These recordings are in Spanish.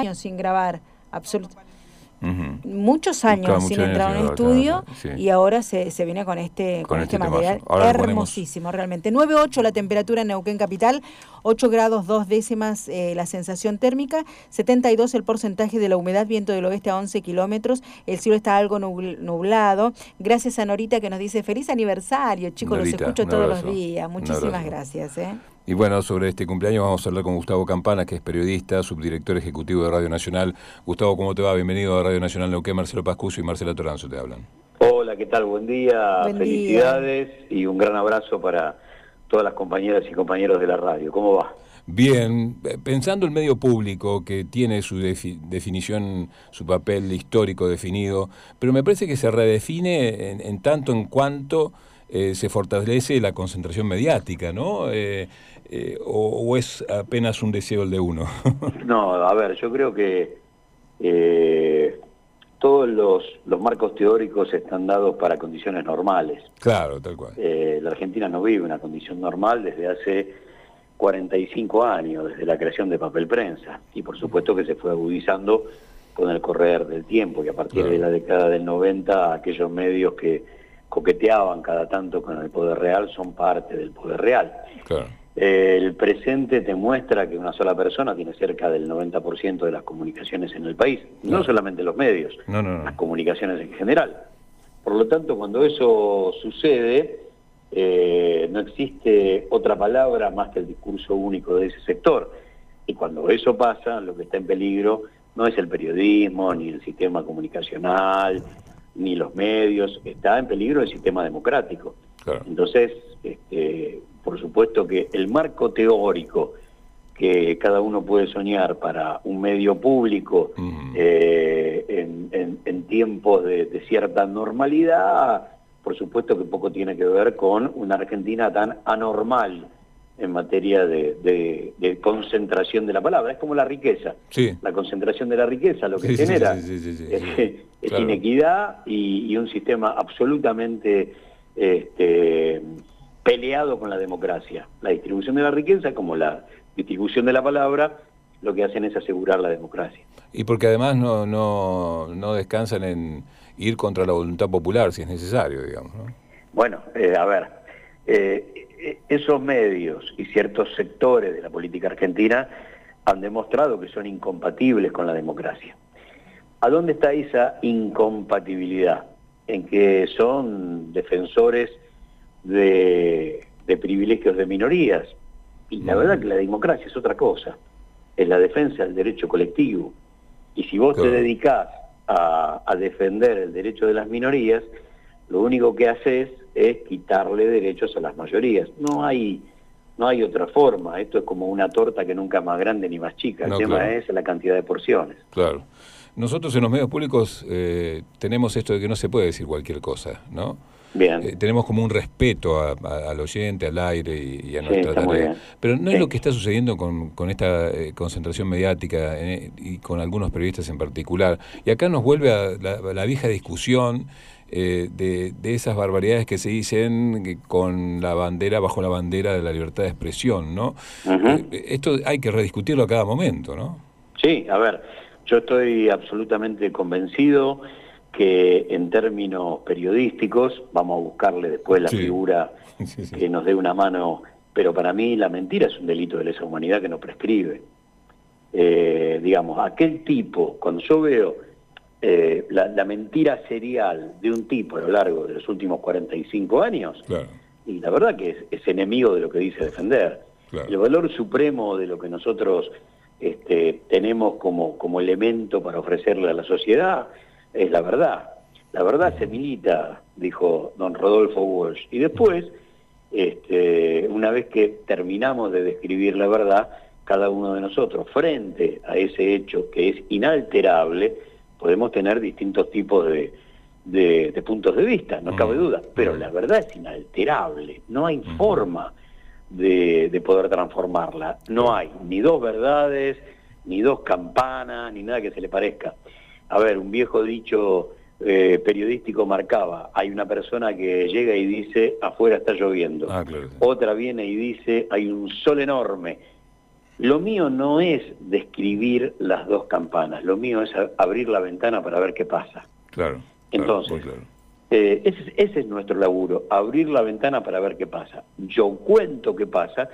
años sin grabar, absolutamente muchos años sin entrar en un estudio y ahora se, se, viene con este, con, este, este material hermosísimo, realmente. 9.8 la temperatura en Neuquén Capital, 8 grados 2 décimas eh, la sensación térmica, 72 el porcentaje de la humedad, viento del oeste a 11 kilómetros, el cielo está algo nublado. Gracias a Norita que nos dice feliz aniversario, chicos, los escucho todos los días. Muchísimas gracias. ¿eh? Y bueno, sobre este cumpleaños vamos a hablar con Gustavo Campana, que es periodista, subdirector ejecutivo de Radio Nacional. Gustavo, ¿cómo te va? Bienvenido a Radio Nacional Neuquén. Marcelo Pascuso y Marcela Toranzo te hablan. Hola, ¿qué tal? Buen día, felicidades y un gran abrazo para todas las compañeras y compañeros de la radio. ¿Cómo va? Bien, eh, pensando el medio público que tiene su definición, su papel histórico definido, pero me parece que se redefine en, tanto en cuanto eh, se fortalece la concentración mediática, ¿no? Eh, eh, o, es apenas un deseo el de uno? no, a ver, yo creo que todos los, los, marcos teóricos están dados para condiciones normales. Claro, tal cual. La Argentina no vive una condición normal desde hace 45 años, desde la creación de papel prensa, y por supuesto que se fue agudizando con el correr del tiempo, y a partir de la década del 90 aquellos medios que coqueteaban cada tanto con el poder real son parte del poder real. Claro el presente te muestra que una sola persona tiene cerca del 90% de las comunicaciones en el país, no, solamente los medios, las comunicaciones en general. Por lo tanto, cuando eso sucede, eh, no existe otra palabra más que el discurso único de ese sector. Y cuando eso pasa, lo que está en peligro no es el periodismo, ni el sistema comunicacional, ni los medios, está en peligro el sistema democrático. Entonces, este, por supuesto que el marco teórico que cada uno puede soñar para un medio público eh, en, tiempos de, cierta normalidad, por supuesto que poco tiene que ver con una Argentina tan anormal en materia de, concentración de la palabra. Es como la riqueza. La concentración de la riqueza lo que genera es, inequidad y, un sistema absolutamente... Este, peleado con la democracia. La distribución de la riqueza, como la distribución de la palabra, lo que hacen es asegurar la democracia. Y porque además no, no, no descansan en ir contra la voluntad popular, si es necesario, digamos. Bueno, eh, a ver, eh, esos medios y ciertos sectores de la política argentina han demostrado que son incompatibles con la democracia. ¿A dónde está esa incompatibilidad? En que son defensores de, privilegios de minorías. Y la verdad que la democracia es otra cosa, es la defensa del derecho colectivo. Y si vos te dedicás a, defender el derecho de las minorías, lo único que haces es quitarle derechos a las mayorías. No hay, no hay otra forma. Esto es como una torta que nunca es más grande ni más chica. El tema es la cantidad de porciones. Claro. Nosotros en los medios públicos eh, tenemos esto de que no se puede decir cualquier cosa, ¿no? Eh, tenemos como un respeto al oyente, al aire y, a nuestra tarea. Pero no es lo que está sucediendo con, esta eh, concentración mediática eh, y con algunos periodistas en particular. Y acá nos vuelve a la, vieja discusión de, esas barbaridades que se dicen con la bandera, bajo la bandera de la libertad de expresión, ¿no? esto hay que rediscutirlo a cada momento, ¿no? Sí, a ver, yo estoy absolutamente convencido que en términos periodísticos, vamos a buscarle después la figura que nos dé una mano, pero para mí la mentira es un delito de lesa humanidad que no prescribe. Eh, digamos, aquel tipo, cuando yo veo eh, la, mentira serial de un tipo a lo largo de los últimos 45 años, y la verdad que es, enemigo de lo que dice defender. El valor supremo de lo que nosotros este, tenemos como, como elemento para ofrecerle a la sociedad es la verdad. La verdad se milita, dijo don Rodolfo Walsh. Y después, este, una vez que terminamos de describir la verdad, cada uno de nosotros, frente a ese hecho que es inalterable, podemos tener distintos tipos de, de, puntos de vista, no cabe duda, pero la verdad es inalterable, no hay forma de, de, poder transformarla, no hay ni dos verdades, ni dos campanas, ni nada que se le parezca a ver, un viejo dicho eh, periodístico marcaba, hay una persona que llega y dice, afuera está lloviendo. Ah, Otra viene y dice, hay un sol enorme. Lo mío no es describir las dos campanas, lo mío es abrir la ventana para ver qué pasa. Claro. Entonces, eh, ese, ese, es nuestro laburo, abrir la ventana para ver qué pasa. Yo cuento qué pasa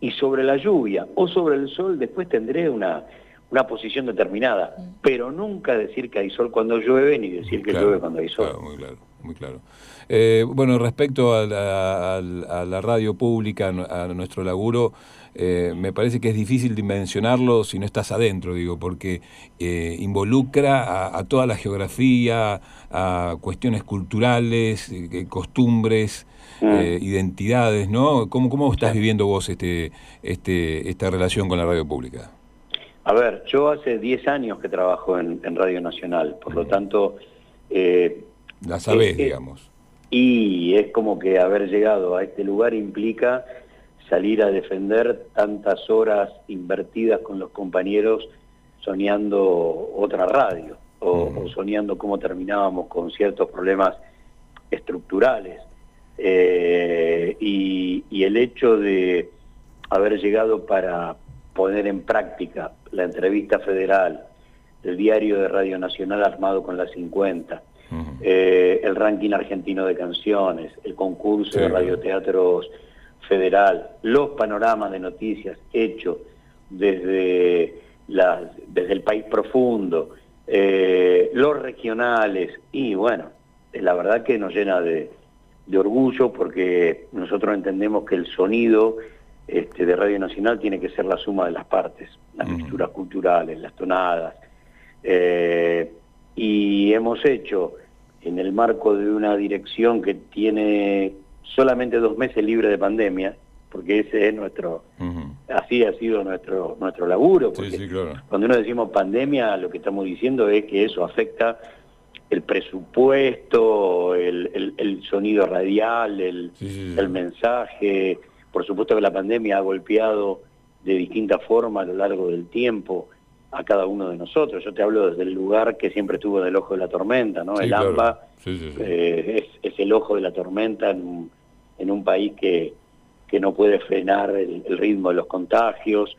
y sobre la lluvia o sobre el sol después tendré una, una posición determinada, mm. pero nunca decir que hay sol cuando llueve ni decir que llueve cuando hay sol. Claro, muy claro, muy claro. Eh, bueno, respecto a la, radio pública, a nuestro laburo, eh, me parece que es difícil dimensionarlo si no estás adentro, digo, porque eh, involucra a, toda la geografía, a cuestiones culturales, costumbres, mm. identidades, ¿no? ¿Cómo, cómo estás viviendo vos este, este, esta relación con la radio pública? A ver, yo hace 10 años que trabajo en, Radio Nacional, por lo tanto... Eh, la sabés, digamos. Y es como que haber llegado a este lugar implica salir a defender tantas horas invertidas con los compañeros soñando otra radio o, soñando cómo terminábamos con ciertos problemas estructurales. Eh, y el hecho de haber llegado para poner en práctica la entrevista federal, el diario de Radio Nacional armado con las 50, eh, el ranking argentino de canciones, el concurso de radioteatros federal, los panoramas de noticias hechos desde, desde el país profundo, eh, los regionales, y bueno, la verdad que nos llena de, de orgullo porque nosotros entendemos que el sonido este, de Radio Nacional tiene que ser la suma de las partes, las mixturas culturales, las tonadas. Eh, y hemos hecho, en el marco de una dirección que tiene solamente dos meses libre de pandemia, porque ese es nuestro, así ha sido nuestro nuestro laburo. Cuando uno decimos pandemia, lo que estamos diciendo es que eso afecta el presupuesto, el, sonido radial, el, el mensaje, por supuesto que la pandemia ha golpeado de distinta forma a lo largo del tiempo a cada uno de nosotros. Yo te hablo desde el lugar que siempre estuvo en el ojo de la tormenta, ¿no? el AMBA eh, es, el ojo de la tormenta en un, país que, que no puede frenar el, ritmo de los contagios,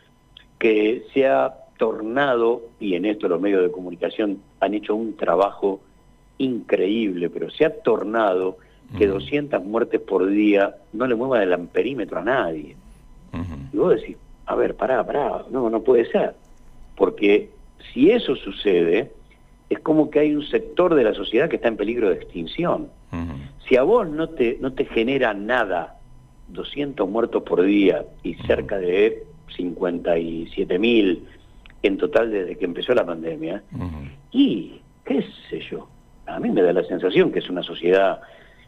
que se ha tornado, y en esto los medios de comunicación han hecho un trabajo increíble, pero se ha tornado que 200 muertes por día no le muevan el amperímetro a nadie. Y vos decís, a ver, pará, pará, no, no puede ser. Porque si eso sucede, es como que hay un sector de la sociedad que está en peligro de extinción. Si a vos no te, no te genera nada, 200 muertos por día y cerca de 57 mil en total desde que empezó la pandemia, y qué sé yo, a mí me da la sensación que es una sociedad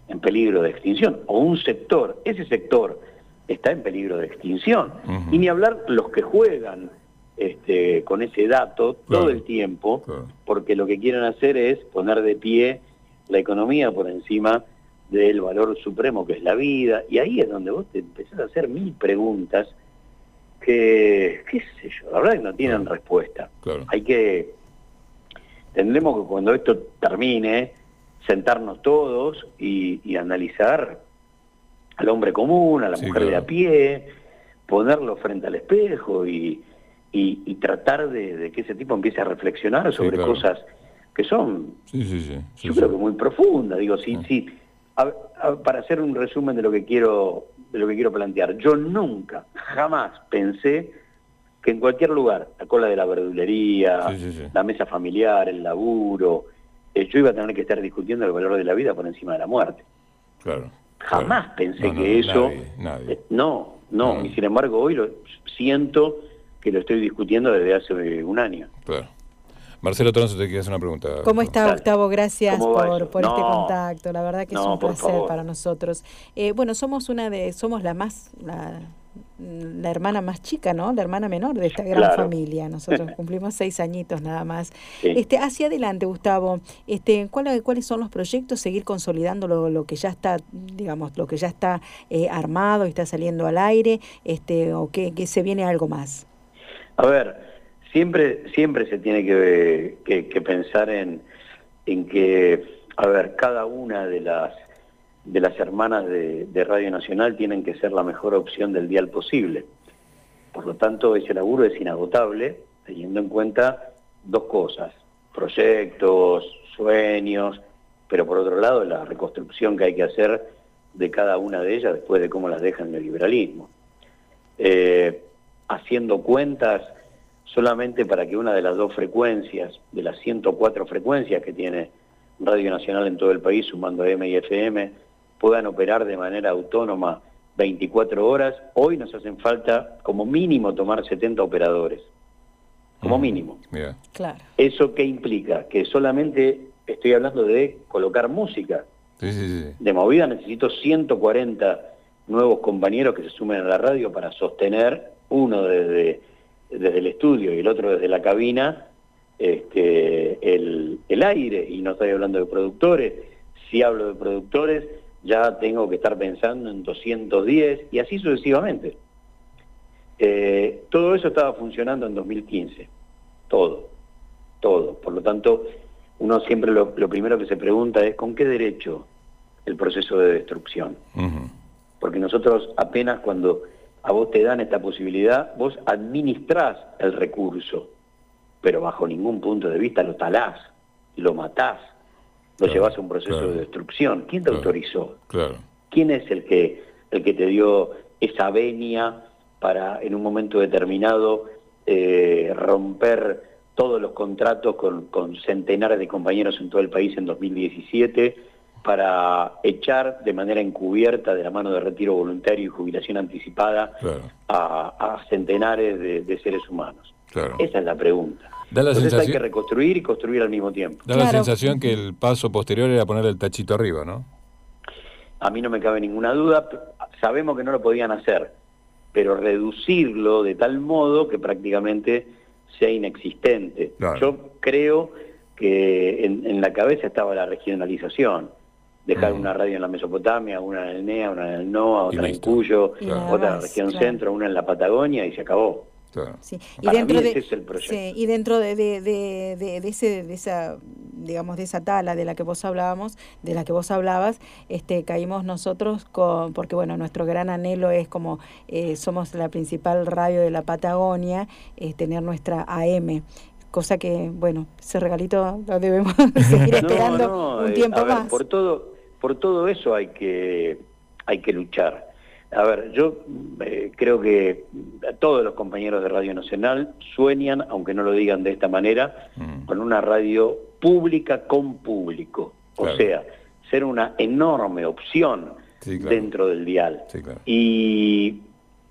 en peligro de extinción, o un sector, ese sector está en peligro de extinción. Y ni hablar los que juegan este, con ese dato todo el tiempo, porque lo que quieren hacer es poner de pie la economía por encima del valor supremo que es la vida, y ahí es donde vos te empezás a hacer mil preguntas que, qué sé yo, la verdad que no tienen respuesta. Hay que, tendremos que cuando esto termine, sentarnos todos y, analizar al hombre común, a la mujer de a pie, ponerlo frente al espejo y, y, tratar de, que ese tipo empiece a reflexionar sobre cosas que son, yo creo que muy profundas. Digo, sí, sí. para hacer un resumen de lo que quiero de lo que quiero plantear, yo nunca, jamás pensé que en cualquier lugar, la cola de la verdulería, la mesa familiar, el laburo, yo iba a tener que estar discutiendo el valor de la vida por encima de la muerte. Claro. Jamás pensé que eso... Nadie, eh, no, no, y sin embargo hoy lo siento que lo estoy discutiendo desde hace un año. Claro. Marcelo Toronzo, te quiero hacer una pregunta. ¿Cómo está, Octavo? Gracias por, por este contacto. La verdad que es un placer para nosotros. Eh, bueno, somos una de, somos la más, la, la hermana más chica, ¿no? La hermana menor de esta gran familia. Nosotros cumplimos seis añitos nada más. Este, hacia adelante, Gustavo, este, ¿cuál, ¿cuáles son los proyectos? Seguir consolidando lo, que ya está, digamos, lo que ya está eh, armado y está saliendo al aire, este, o que, se viene algo más. A ver, siempre, siempre se tiene que, que pensar en, en que, a ver, cada una de las de las hermanas de, Radio Nacional tienen que ser la mejor opción del dial posible. Por lo tanto, ese laburo es inagotable, teniendo en cuenta dos cosas, proyectos, sueños, pero por otro lado la reconstrucción que hay que hacer de cada una de ellas después de cómo las deja el neoliberalismo. Eh, haciendo cuentas solamente para que una de las dos frecuencias, de las 104 frecuencias que tiene Radio Nacional en todo el país, sumando M y FM, puedan operar de manera autónoma 24 horas, hoy nos hacen falta como mínimo tomar 70 operadores. Como mm, mínimo. Claro. ¿Eso qué implica? Que solamente estoy hablando de colocar música. De movida necesito 140 nuevos compañeros que se sumen a la radio para sostener, uno desde, desde el estudio y el otro desde la cabina, este, el, el aire. Y no estoy hablando de productores. Si hablo de productores, ya tengo que estar pensando en 210 y así sucesivamente. Eh, todo eso estaba funcionando en 2015, todo, todo. Por lo tanto, uno siempre lo, primero que se pregunta es ¿con qué derecho el proceso de destrucción? Porque nosotros apenas cuando a vos te dan esta posibilidad, vos administrás el recurso, pero bajo ningún punto de vista lo talás, lo matás, lo llevas a un proceso de destrucción. ¿Quién te autorizó? ¿Quién es el que, el que te dio esa venia para en un momento determinado eh, romper todos los contratos con, con, centenares de compañeros en todo el país en 2017 para echar de manera encubierta de la mano de retiro voluntario y jubilación anticipada a, centenares de, seres humanos. Esa es la pregunta. Entonces hay que reconstruir y construir al mismo tiempo. Da la sensación que el paso posterior era poner el tachito arriba, ¿no? A mí no me cabe ninguna duda. Sabemos que no lo podían hacer, pero reducirlo de tal modo que prácticamente sea inexistente. Yo creo que en, la cabeza estaba la regionalización. Dejar una radio en la Mesopotamia, una en el NEA, una en el NOA, otra en Cuyo, otra en la región centro, una en la Patagonia y se acabó. Y, dentro de, y dentro de, de, ese, de esa digamos de esa tala de la que vos hablábamos, de la que vos hablabas, este caímos nosotros con porque bueno, nuestro gran anhelo es como eh, somos la principal radio de la Patagonia, es tener nuestra AM cosa que, bueno, ese regalito lo debemos seguir esperando un eh, tiempo más. Por todo, por todo eso hay que, hay que luchar. A ver, yo eh, creo que todos los compañeros de Radio Nacional sueñan, aunque no lo digan de esta manera, mm. con una radio pública con público. O sea, ser una enorme opción dentro del dial. y,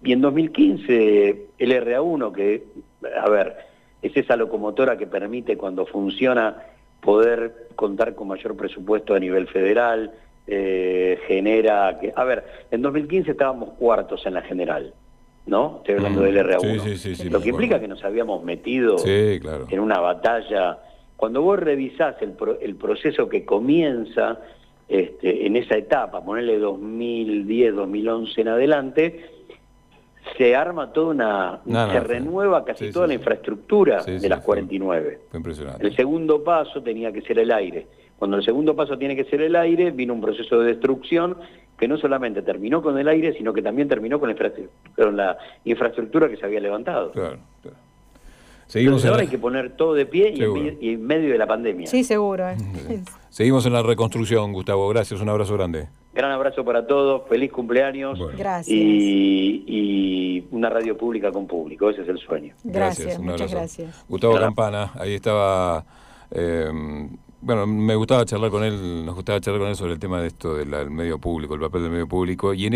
y en 2015 el RA1, que, a ver, es esa locomotora que permite cuando funciona poder contar con mayor presupuesto a nivel federal, eh, genera... Que, a ver, en 2015 estábamos cuartos en la general, ¿no? Estoy hablando del RA1. Lo que implica que nos habíamos metido en una batalla. Cuando vos revisás el, el proceso que comienza este, en esa etapa, ponerle 2010, 2011 en adelante, se arma toda una... se renueva casi toda la infraestructura de las 49. El segundo paso tenía que ser el aire. Cuando el segundo paso tiene que ser el aire, vino un proceso de destrucción que no solamente terminó con el aire, sino que también terminó con la, infraestructura que se había levantado. Claro, Seguimos ahora hay que poner todo de pie y en, medio de la pandemia. Sí, seguro. Eh. Seguimos en la reconstrucción, Gustavo. Gracias, un abrazo grande. Gran abrazo para todos, feliz cumpleaños. Gracias. Y, una radio pública con público, ese es el sueño. Gracias, muchas gracias. Gustavo Campana, ahí estaba... Eh, bueno, me gustaba charlar con él, nos gustaba charlar con él sobre el tema de esto del medio público, el papel del medio público, y en